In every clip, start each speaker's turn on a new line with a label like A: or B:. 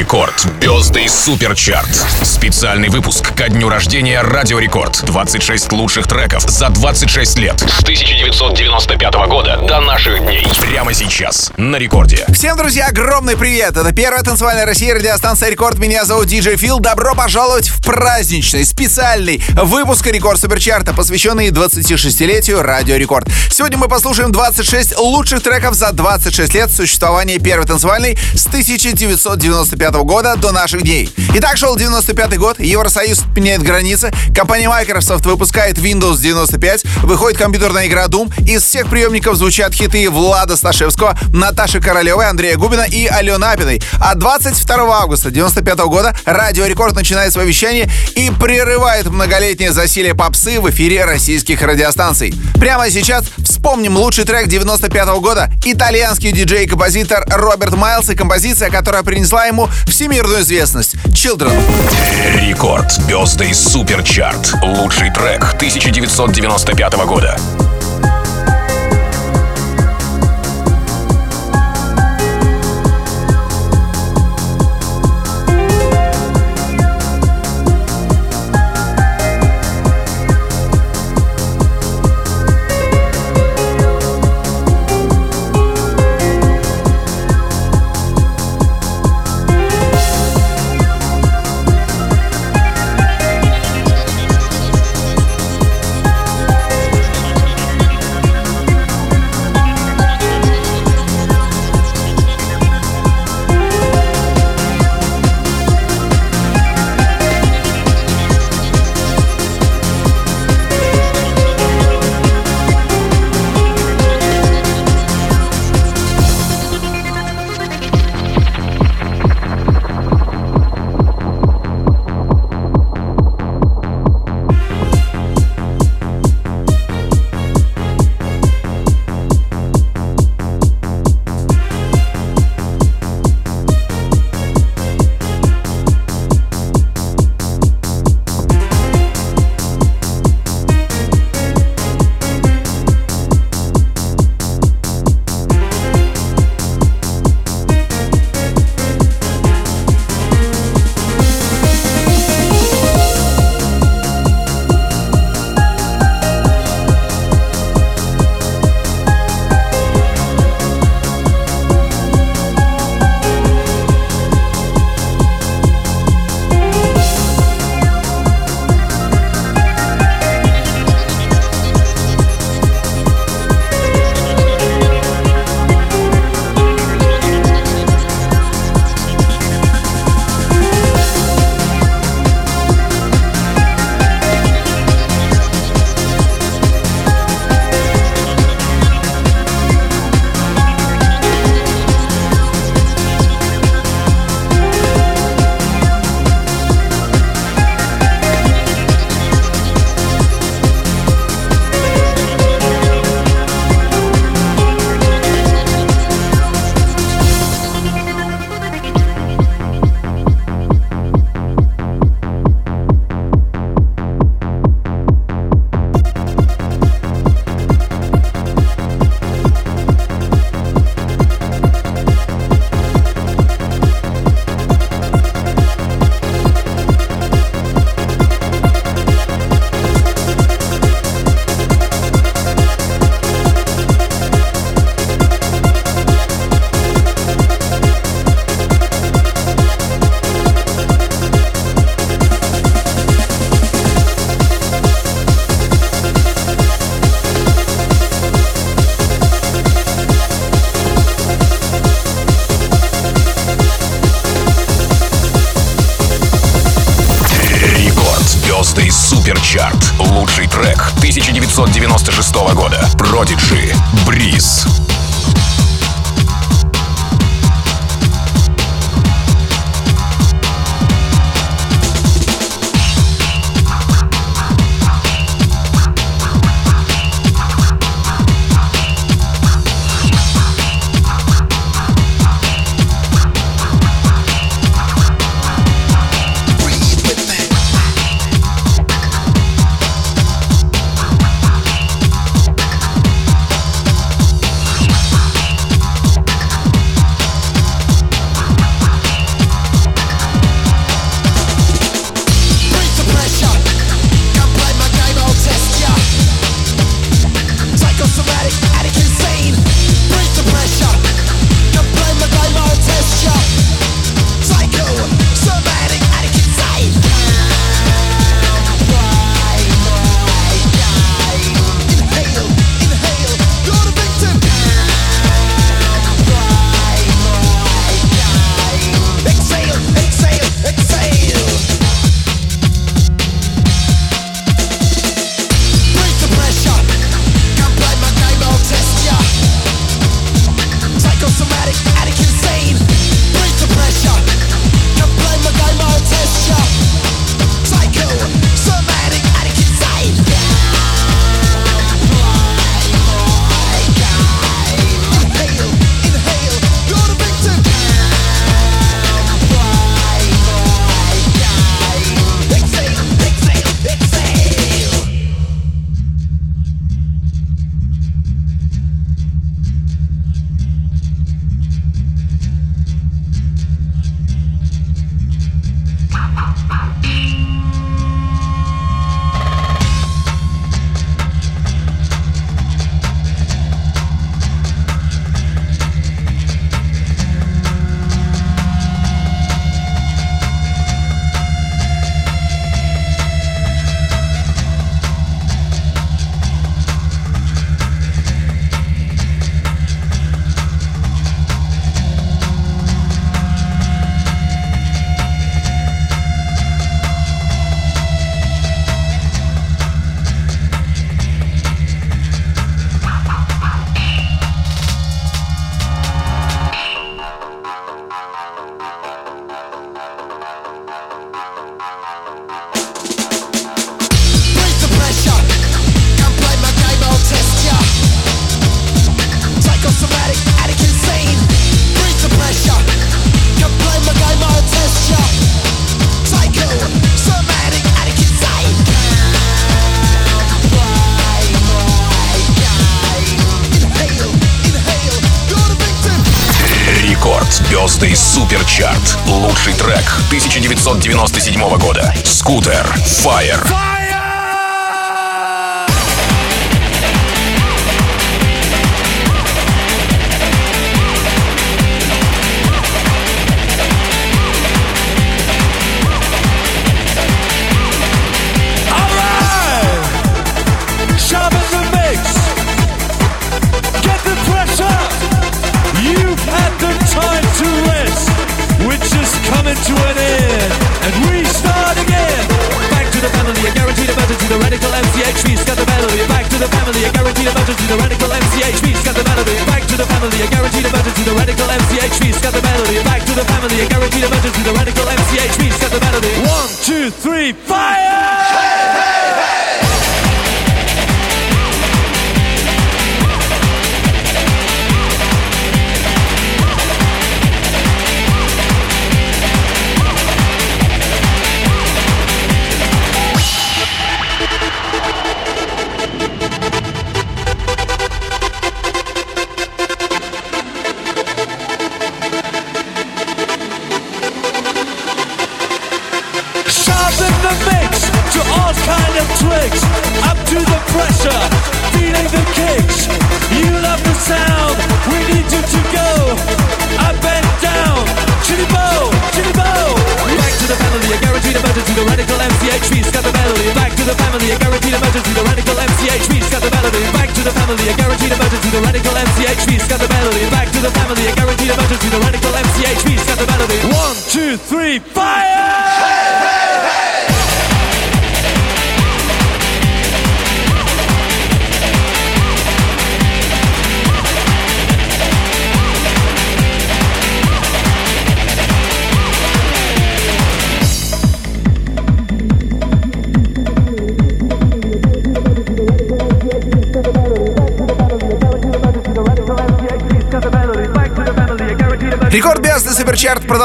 A: Рекорд. Birthday суперчарт. Специальный выпуск ко дню рождения Радио Рекорд. 26 лучших треков за 26 лет. С 1995 года до наших дней. Прямо сейчас на Рекорде.
B: Всем, друзья, огромный привет! Это первая танцевальная Россия, радиостанция Рекорд. Меня зовут Диджей Фил. Добро пожаловать в праздничный, специальный выпуск Рекорд Суперчарта, посвященный 26-летию Радио Рекорд. Сегодня мы послушаем 26 лучших треков за 26 лет существования первой танцевальной с 1995 года до наших дней. Итак, шел 95 год, Евросоюз меняет границы, компания Microsoft выпускает Windows 95, выходит компьютерная игра Doom, из всех приемников звучат хиты Влада Сташевского, Наташи Королевой, Андрея Губина и Алены Апиной. А 22 августа 95 года Радио Рекорд начинает свое вещание и прерывает многолетнее засилие попсы в эфире российских радиостанций. Прямо сейчас вспомним лучший трек 95 года, итальянский диджей и композитор Роберт Майлз и композиция, которая принесла ему всемирную известность «Children».
A: Рекорд. Бездый суперчарт. Лучший трек 1995 года. Суперчарт. Лучший трек 1997 года. Скутер. Fire.
C: coming emergency, the radical MCHV, got the melody. Back to the family, a guaranteed emergency, the radical MCHV, got the melody. One, two, three, fire! Hey, hey, hey!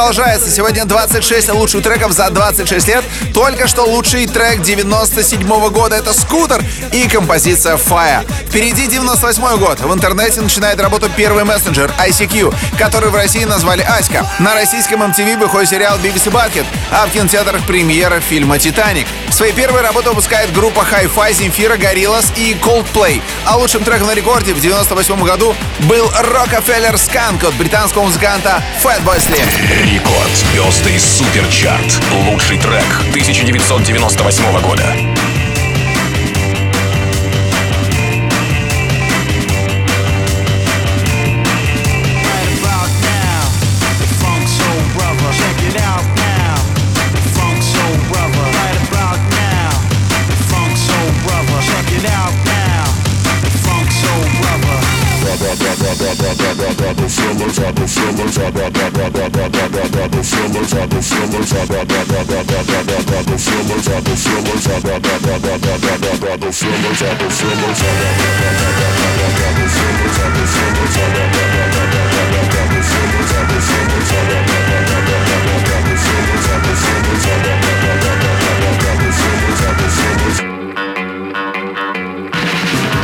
B: Продолжается. Сегодня 26 лучших треков за 26 лет. Только что лучший трек 97 -го года — это «Скутер» и композиция «Fire». Впереди 98 год. В интернете начинает работу первый мессенджер ICQ, который в России назвали Аська. На российском MTV выходит сериал BBC Bucket, а в кинотеатрах премьера фильма «Титаник». Свои первые работы выпускает группа Hi-Fi, Земфира, Gorillaz и Coldplay. А лучшим треком на рекорде в 98 году был Rockefeller Skunk от британского музыканта Fatboy Slim.
A: Рекорд. Звезды Суперчарт. Лучший трек 1998 года.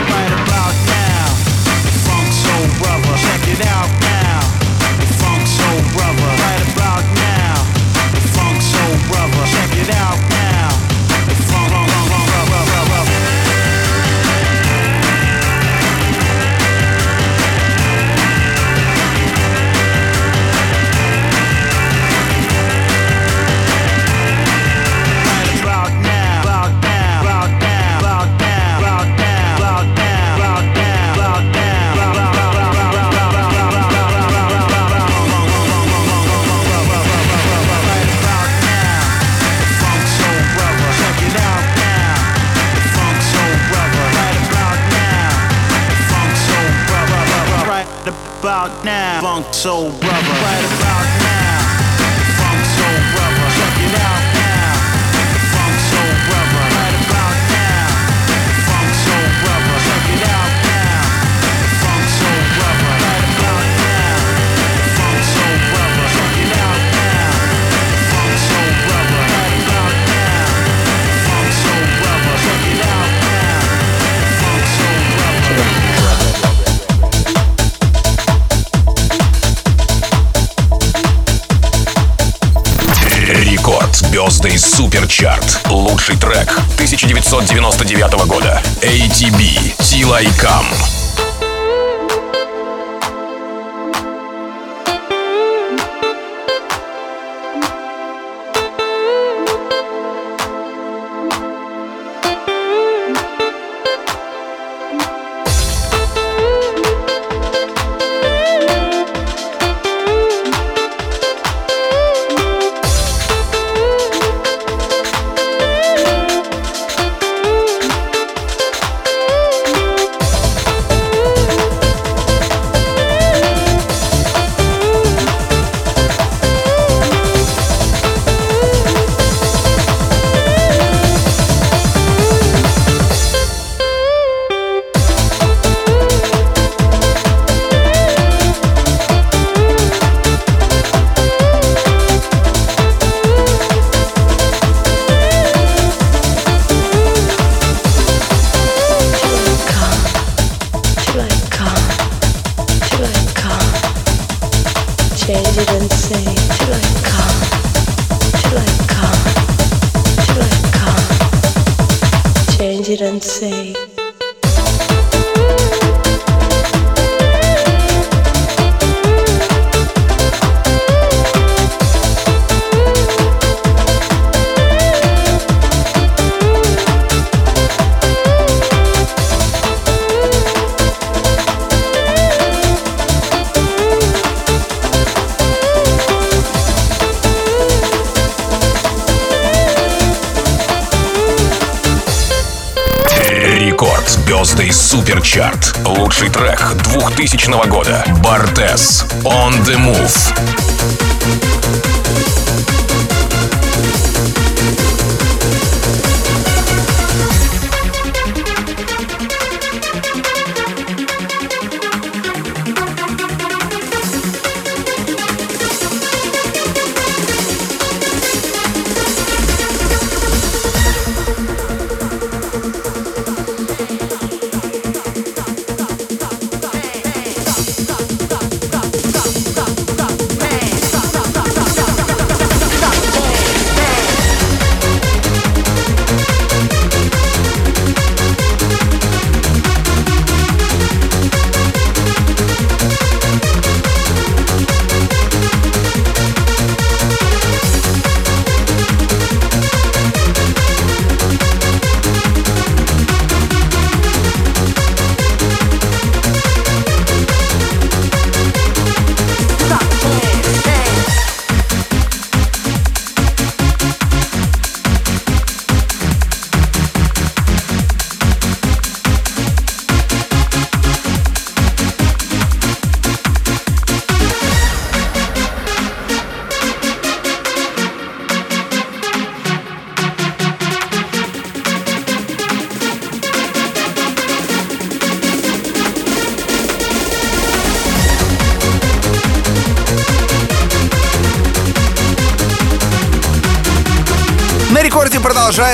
D: Right about now, Funk Soul Brother, check it out. so
A: bright. Суперчарт. Лучший трек 1999 года. ATB. Change it and say Come. Суперчарт. Лучший трек 2000 года. Бартес. On the Move.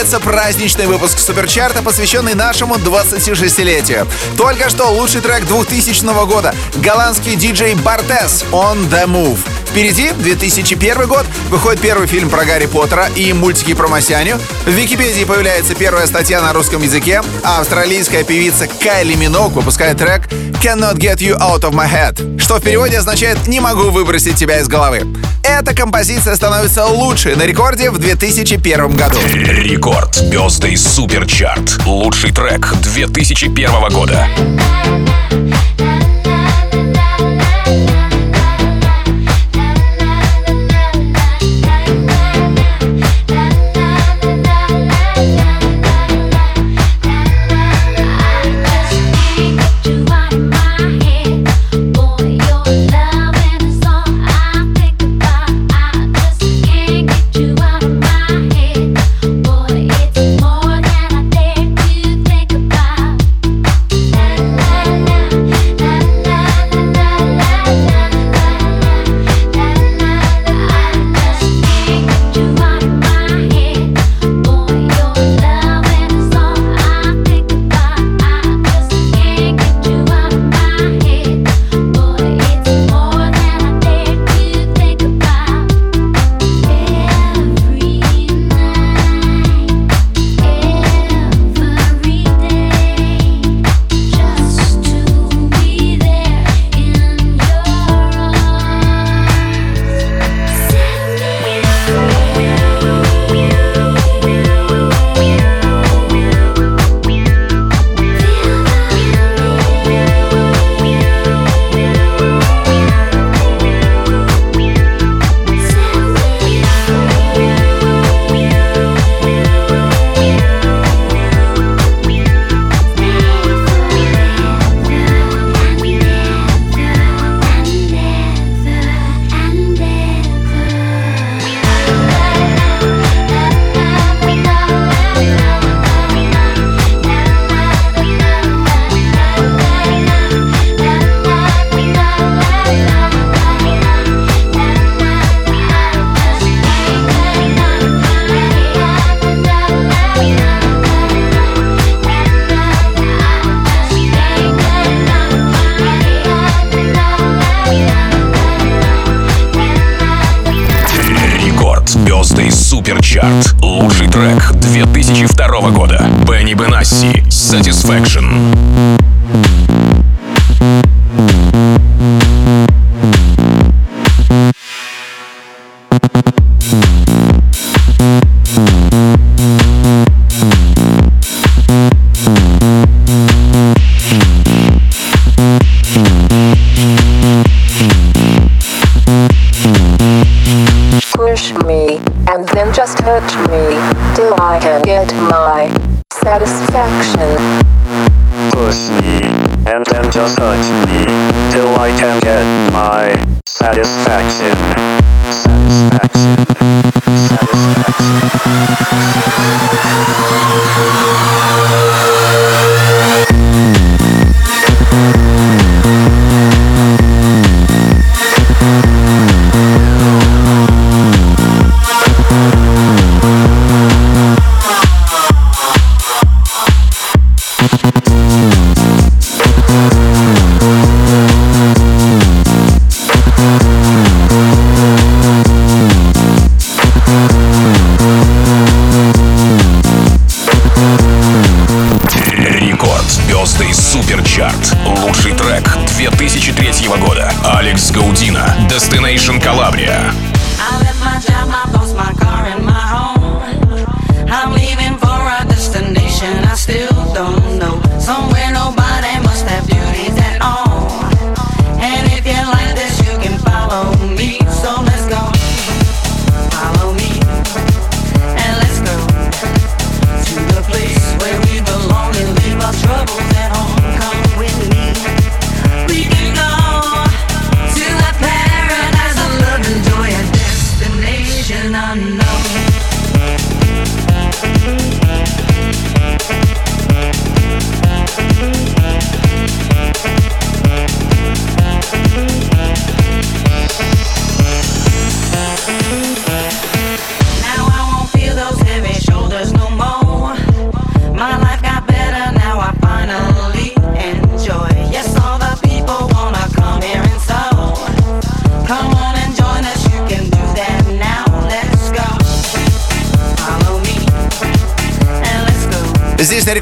B: Продолжается праздничный выпуск Суперчарта, посвященный нашему 26-летию. Только что лучший трек 2000 года. Голландский диджей Бартес «On The Move». Впереди 2001 год, выходит первый фильм про Гарри Поттера и мультики про Масяню. В Википедии появляется первая статья на русском языке, а австралийская певица Кайли Минок выпускает трек «Cannot Get You Out of My Head», что в переводе означает «Не могу выбросить тебя из головы». Эта композиция становится лучшей на рекорде в 2001 году.
A: Рекорд. Birthday Суперчарт. Лучший трек 2001 года.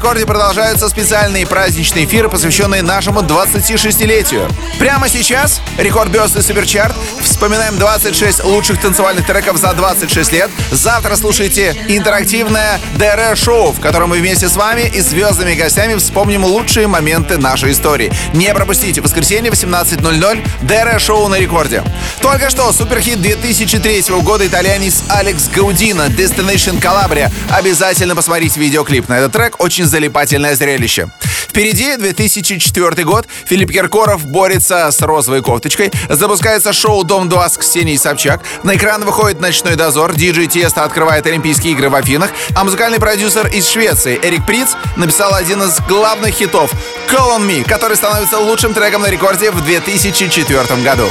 B: Рекорде продолжаются специальные праздничные эфиры, посвященные нашему 26-летию. Прямо сейчас рекорд Birthday Суперчарт. Вспоминаем 26 лучших танцевальных треков за 26 лет. Завтра слушайте интерактивное ДР-шоу, в котором мы вместе с вами и звездными гостями вспомним лучшие моменты нашей истории. Не пропустите, воскресенье 18.00 ДР-шоу на рекорде. Только что суперхит 2003 года итальянец Алекс Гаудино Destination Calabria. Обязательно посмотрите видеоклип на этот трек, очень залипательное зрелище. Впереди 2004 год. Филипп Киркоров борется с розовой кофточкой. Запускается шоу «Дом-2» с Ксенией Собчак. На экран выходит «Ночной дозор». Диджей Тесто открывает Олимпийские игры в Афинах. А музыкальный продюсер из Швеции Эрик Приц написал один из главных хитов «Call on Me», который становится лучшим треком на рекорде в 2004 году.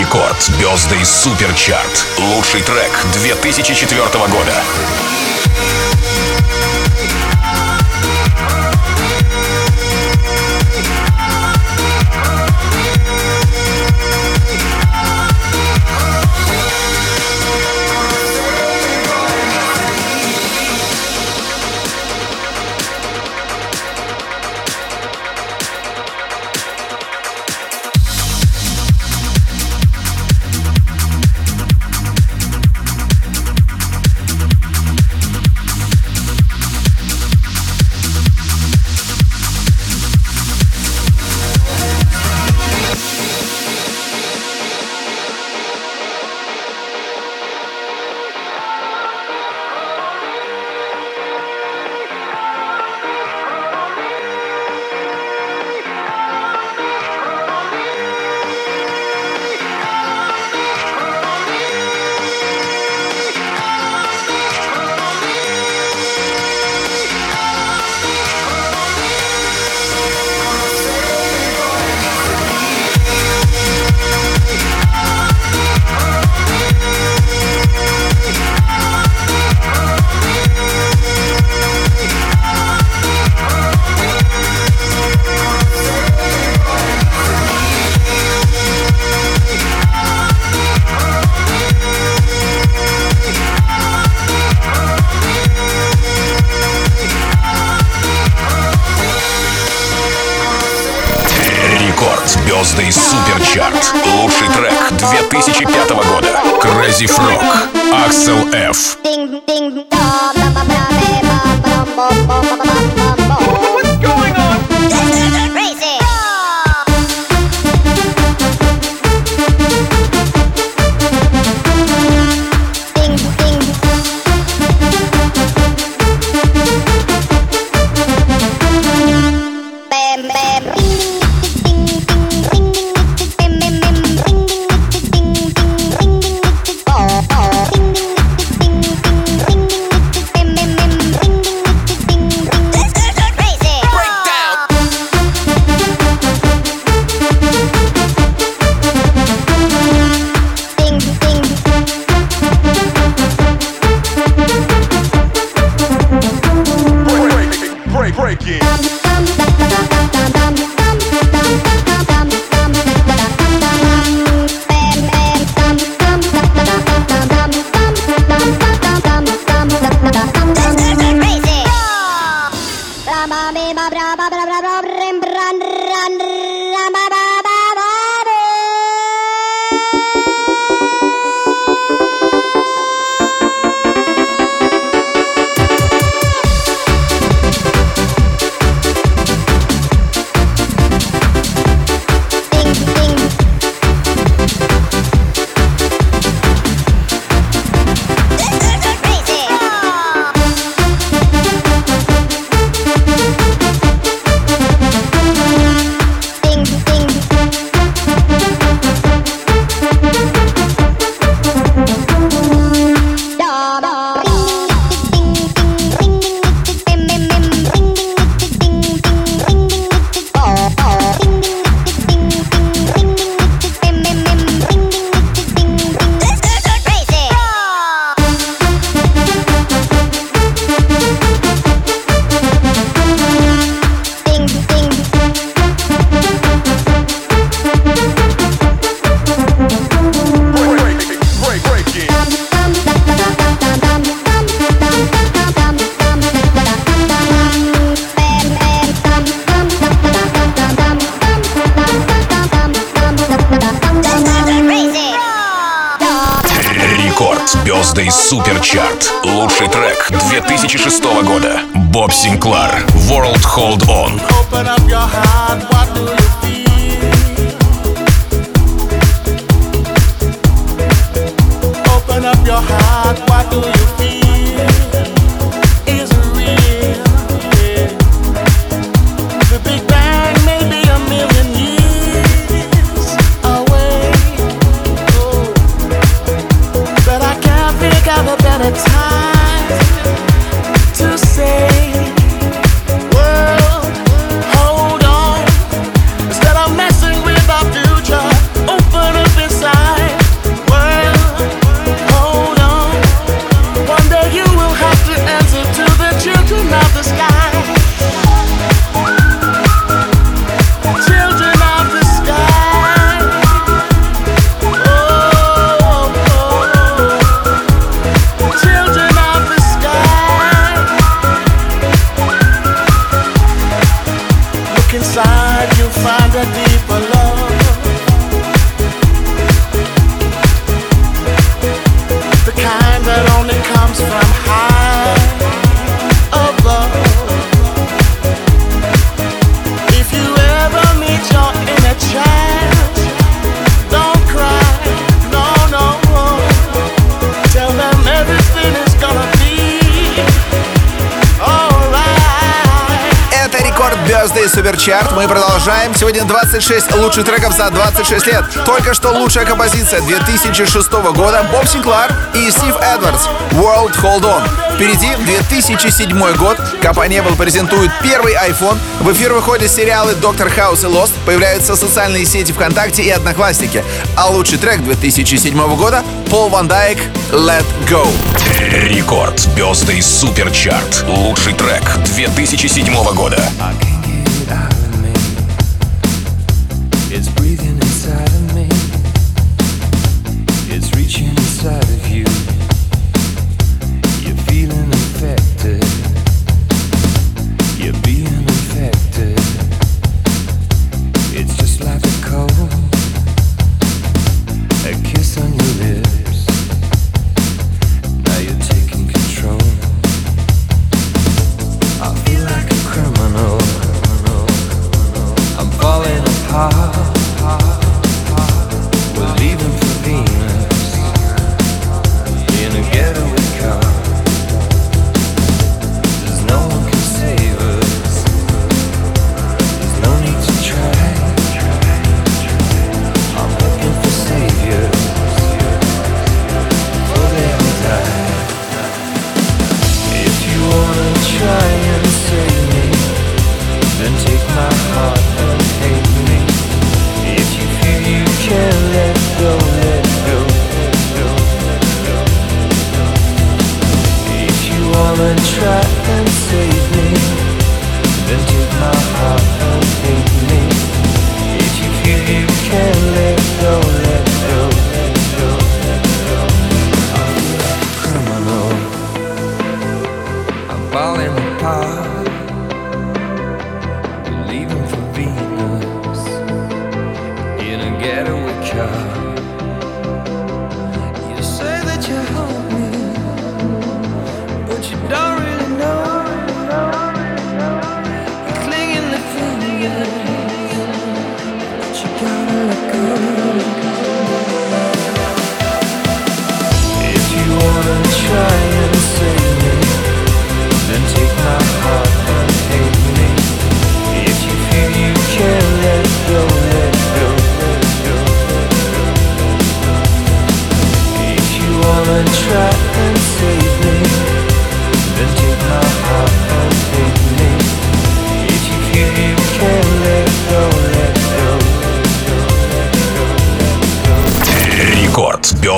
A: Рекорд Звезды Суперчарт. Лучший трек 2004 года.
E: What's going on?
B: чарт. Мы продолжаем. Сегодня 26 лучших треков за 26 лет. Только что лучшая композиция 2006 года Боб Синклар и Стив Эдвардс «World Hold On». Впереди 2007 год. Компания Apple презентует первый iPhone. В эфир выходят сериалы «Доктор Хаус» и «Lost». Появляются социальные сети ВКонтакте и Одноклассники. А лучший трек 2007 года Пол Ван Дайк «Let Go».
E: Рекорд Birthday Суперчарт. Лучший трек 2007 года.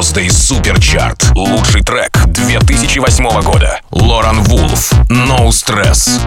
F: Бездей Суперчарт. Лучший трек 2008 года. Лоран Вулф. No Stress.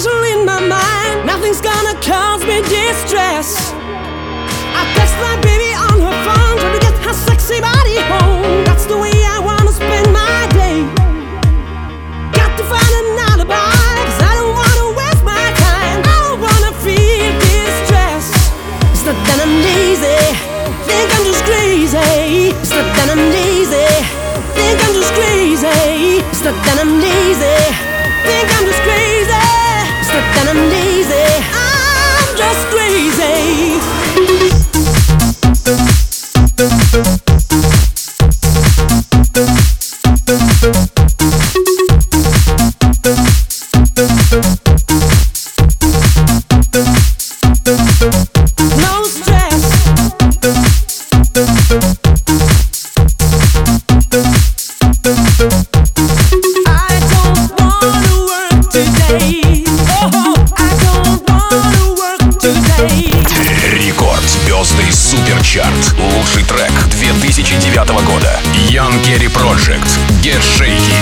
G: Special in my mind. Nothing's gonna cause me distress. I text my baby on her phone, trying to get her sexy body home. That's the way I wanna spend my day. Got to find an alibi, cause I don't wanna waste my time. I don't wanna feel distress. It's not that I'm lazy, think I'm just crazy. It's not that I'm lazy, think I'm just crazy. It's not that I'm lazy, think I'm just crazy. That I'm lazy, I'm just crazy.
F: 2009 года. Young Kerry Project. Get Shaky.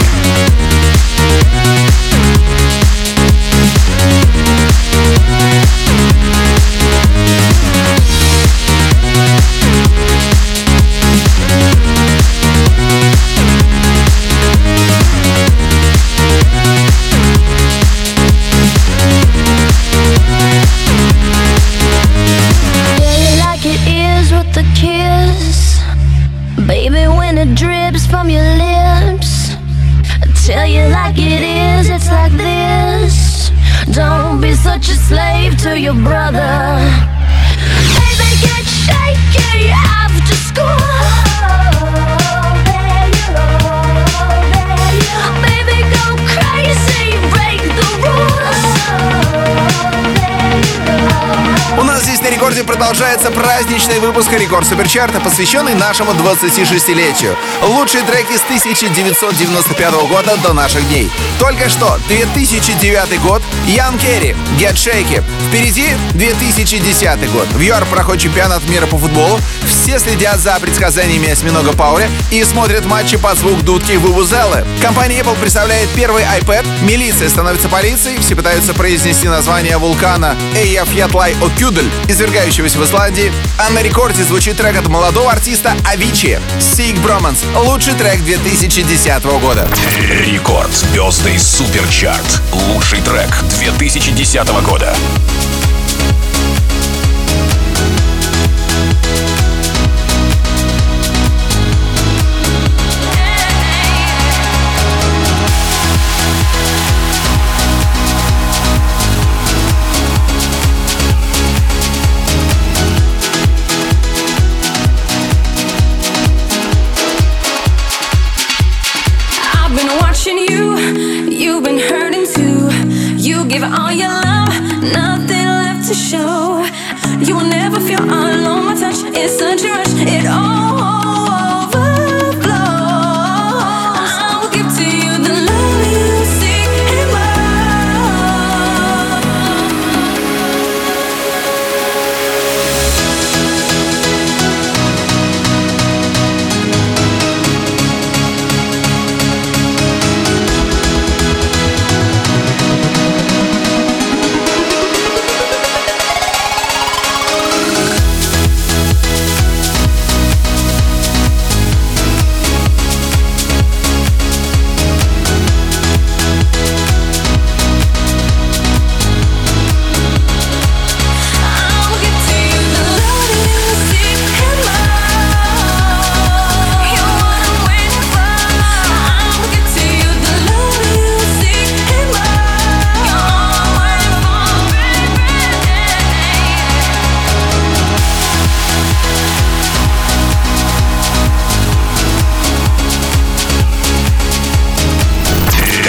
B: Праздничный выпуск Рекорд Суперчарта, посвященный нашему 26-летию. Лучшие треки с 1995 года до наших дней. Только что 2009 год, Ян Керри, Get Shaky. Впереди 2010 год. В ЮАР проходит чемпионат мира по футболу. Все следят за предсказаниями осьминога Пауля и смотрят матчи под звук дудки Вувузелы. Компания Apple представляет первый iPad, милиция становится полицией, все пытаются произнести название вулкана Эйяфьятлай Окюдль, извергающегося в Исландии. А на рекорде звучит трек от молодого артиста Авичи «Sick Bromance». Лучший трек 2010 года.
F: Рекорд. Бездей Суперчарт. Лучший трек 2010 года.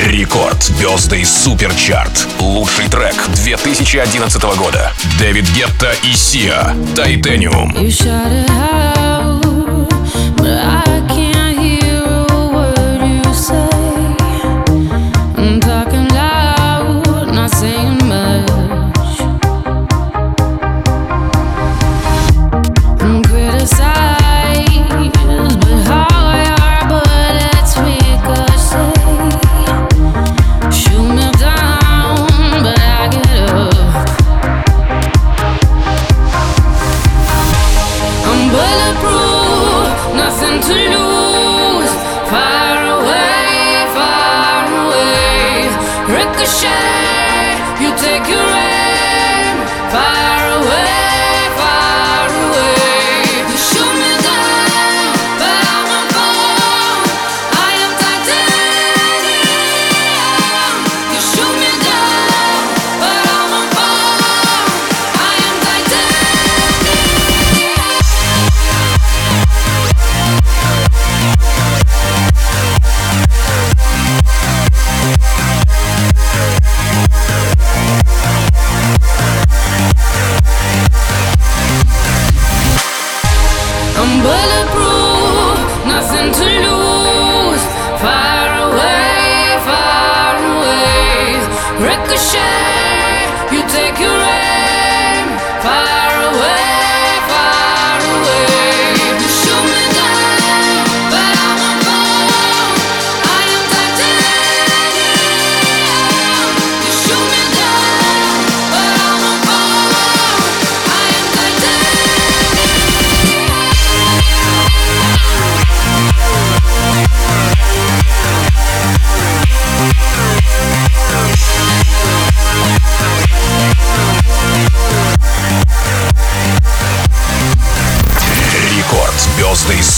F: Рекорд. Звезды Суперчарт. Лучший трек 2011 года. Дэвид Гетта и Сиа. Титаниум.
H: You shot it out, but I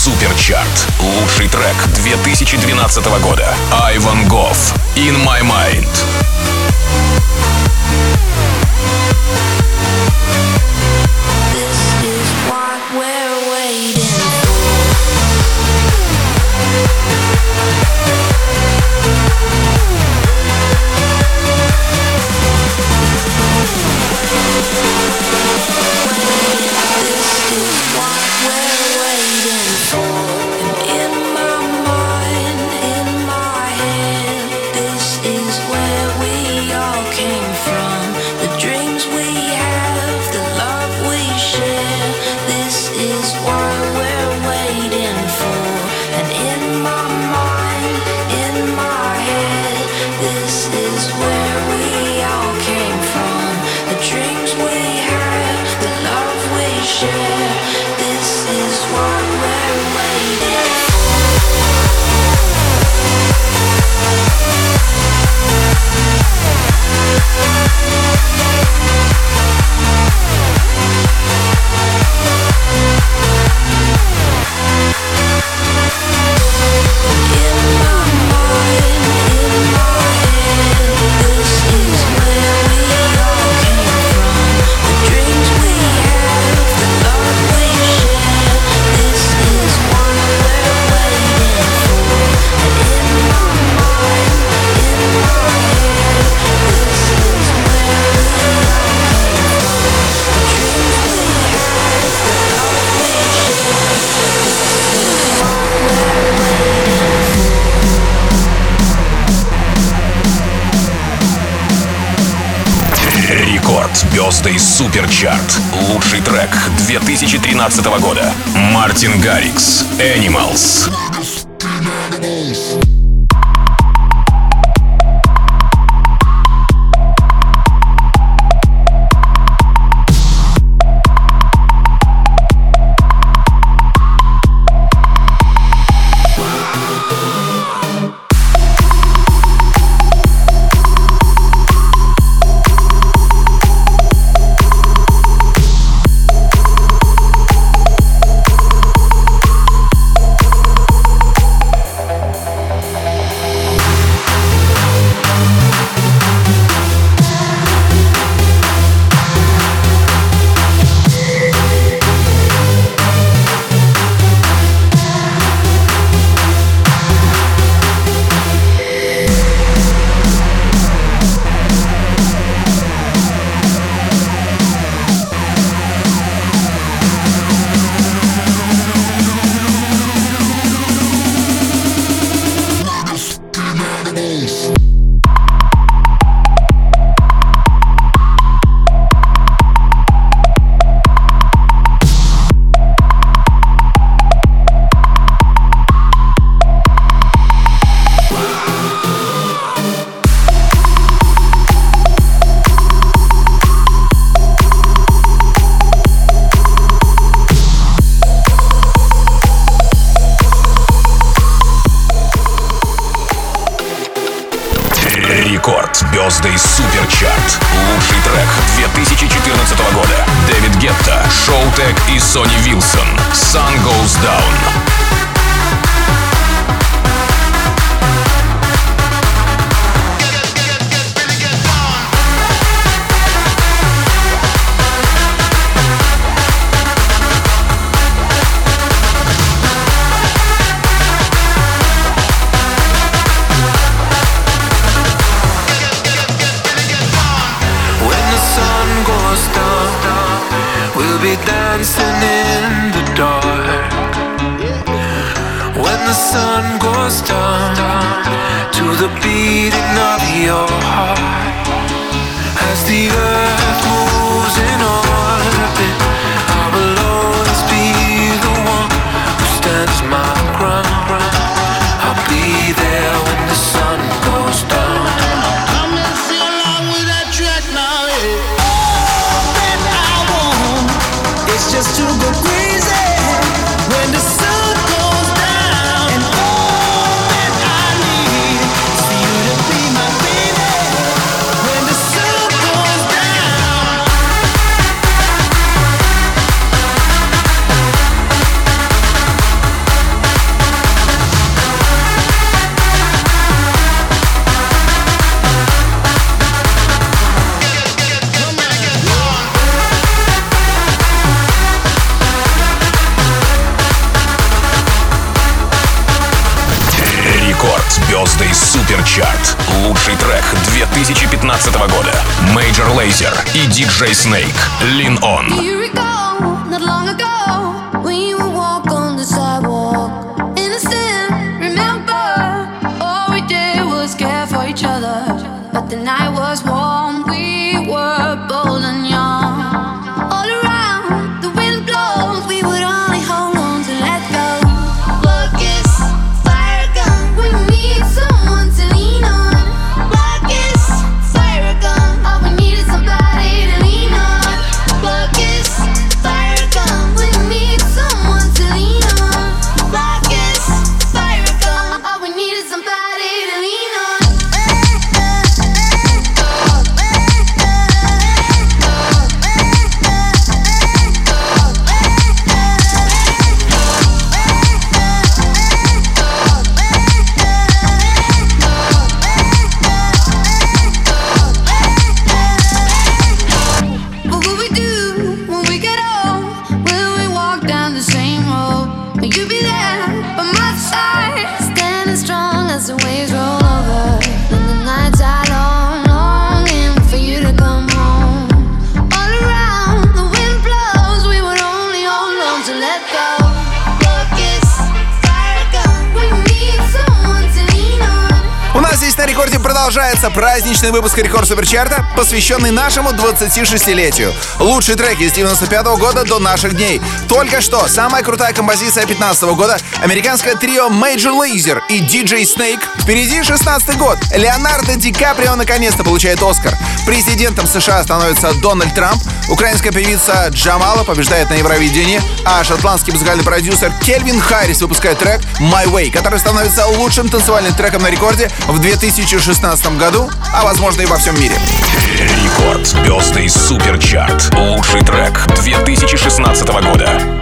F: Суперчарт. Лучший трек 2012 года. Айван Гофф. In My Mind.
A: Чарт. Лучший трек 2013 года. Мартин Гаррикс. Animals.
D: just to go crazy.
A: Суперчарт. Лучший трек 2015 года. Major Lazer и DJ Snake. Lean On.
B: Продолжается праздничный выпуск Рекорд Суперчарта, посвященный нашему 26-летию. Лучшие треки с 95 года до наших дней. Только что самая крутая композиция 15 года — американское трио Major Lazer и DJ Snake. Впереди 16 год. Леонардо Ди Каприо наконец-то получает Оскар. Президентом США становится Дональд Трамп. Украинская певица Джамала побеждает на Евровидении, а шотландский музыкальный продюсер Кельвин Харрис выпускает трек My Way, который становится лучшим танцевальным треком на рекорде в 2016 году, а возможно и во всем мире.
I: Рекорд Звездный Суперчарт. Лучший трек 2016 года.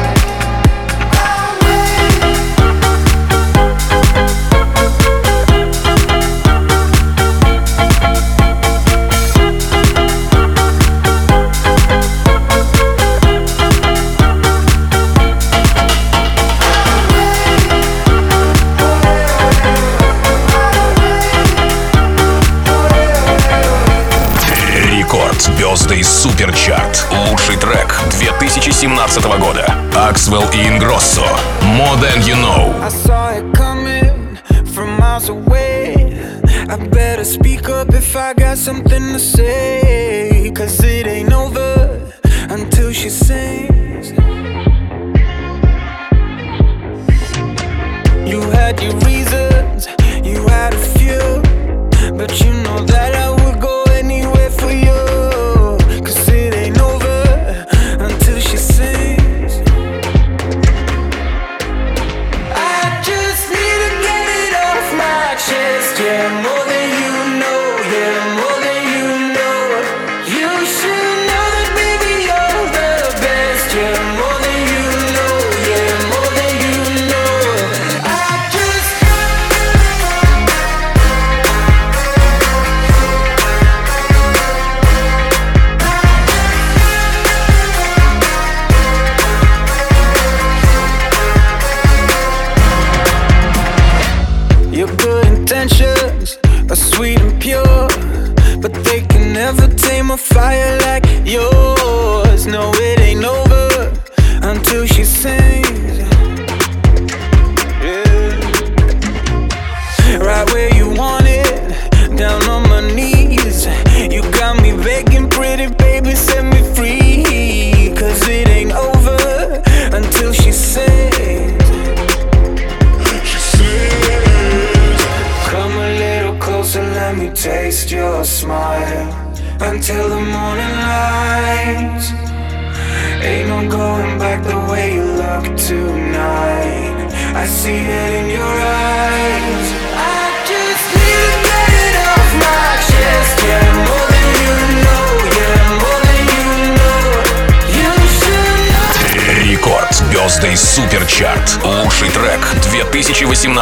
I: Звездный Суперчарт. Лучший трек 2017 года. Аксвелл и Ингроссо. More Than You Know.
J: I saw it coming from miles away. I better speak up if I got something to say. Cause it ain't over until she sings. You had your reasons, you had a few. But you know that I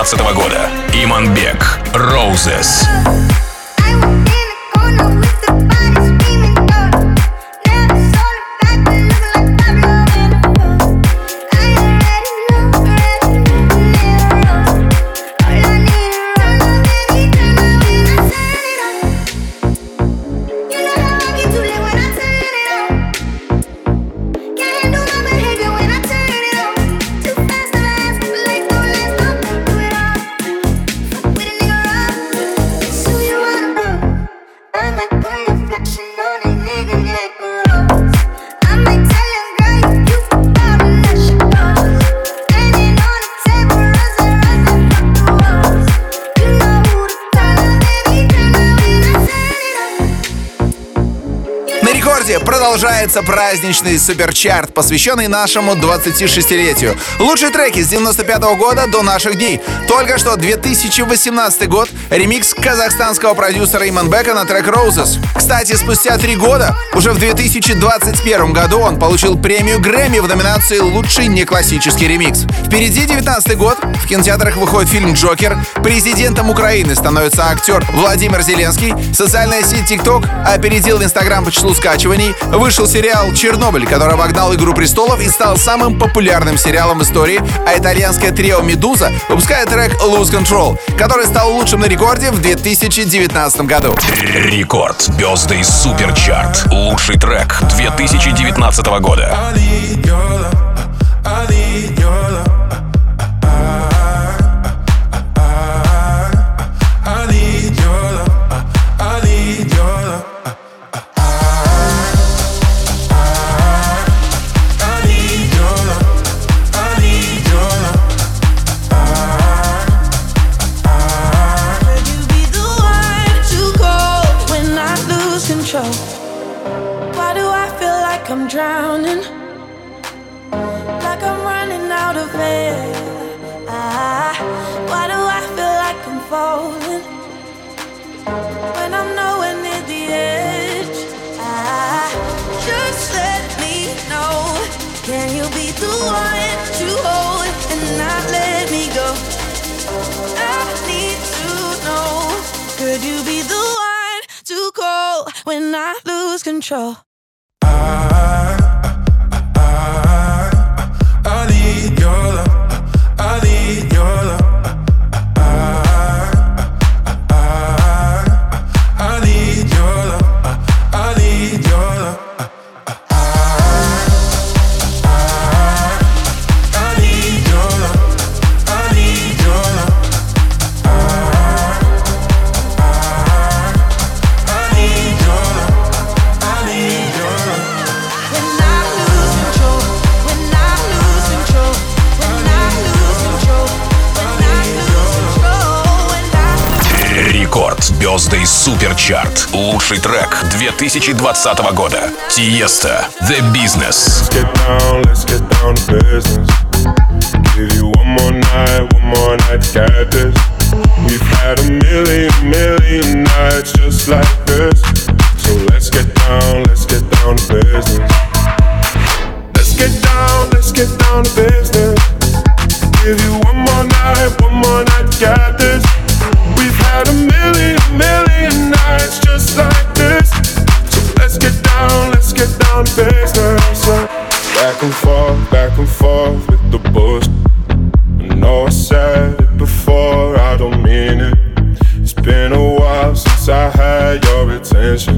I: 2018 года.
B: Продолжается праздничный суперчарт, посвященный нашему 26-летию. Лучшие треки с 95 года до наших дней. Только что 2018 год, ремикс казахстанского продюсера Иманбека на трек Roses. Кстати, спустя три года, уже в 2021 году он получил премию Грэмми в номинации «Лучший неклассический ремикс». Впереди 19 год, в кинотеатрах выходит фильм «Джокер», президентом Украины становится актер Владимир Зеленский, социальная сеть TikTok опередил Инстаграм по числу скачиваний, вышел сериал «Чернобыль», который обогнал «Игру престолов» и стал самым популярным сериалом в истории, а итальянское трио «Медуза» выпускает трек «Lose Control», который стал лучшим на рекорде в 2019 году.
A: Рекорд. Звезды Суперчарт. Лучший трек 2019 года.
H: Could you be the one to call when I lose control?
G: I, I, I, I need your love. I need your love.
A: Звезды Суперчарт. Лучший трек 2020 года. Тиеста. The Business.
K: get down, let's get down to business. Give you one more night, one more night to get this. We've had a million, million nights just like this. So let's get down, let's get down to business. Let's get down, let's get down to business. Give you one more night, one more night to get this. We've had a million, million nights just like this. So let's get down, let's get down Back and forth, back and forth with the. I know I said it before, I don't mean it. It's been a while since I had your attention.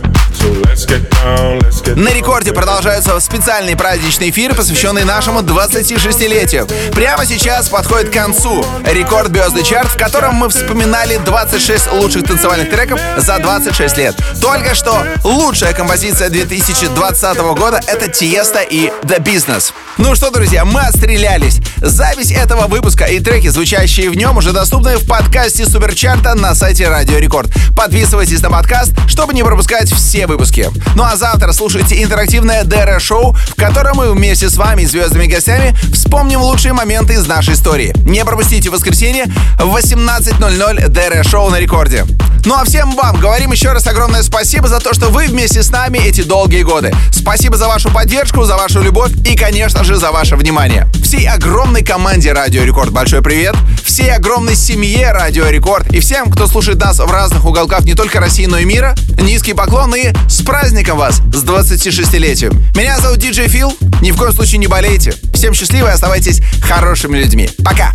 B: На рекорде продолжается специальный праздничный эфир, посвященный нашему 26-летию. Прямо сейчас подходит к концу рекорд Бёзды Чарт, в котором мы вспоминали 26 лучших танцевальных треков за 26 лет. Только что лучшая композиция 2020 года — это Тиеста и The Business. Ну что, друзья, мы отстрелялись. Запись этого выпуска и треки, звучащие в нем, уже доступны в подкасте Суперчарта на сайте Радио Рекорд. Подписывайтесь на подкаст, чтобы не пропускать все выпуски. Ну а завтра слушайте интерактивное ДР-шоу, в котором мы вместе с вами, звездными гостями, вспомним лучшие моменты из нашей истории. Не пропустите воскресенье в 18.00 ДР-шоу на рекорде. Ну а всем вам говорим еще раз огромное спасибо за то, что вы вместе с нами эти долгие годы. Спасибо за вашу поддержку, за вашу любовь и, конечно же, за ваше внимание. Всей огромной команде Радио Рекорд большой привет. Всей огромной семье Радио Рекорд и всем, кто слушает нас в разных уголках не только России, но и мира. Низкий поклон и с праздником вас, с 26-летием. Меня зовут Диджей Фил. Ни в коем случае не болейте. Всем счастливо и оставайтесь хорошими людьми. Пока!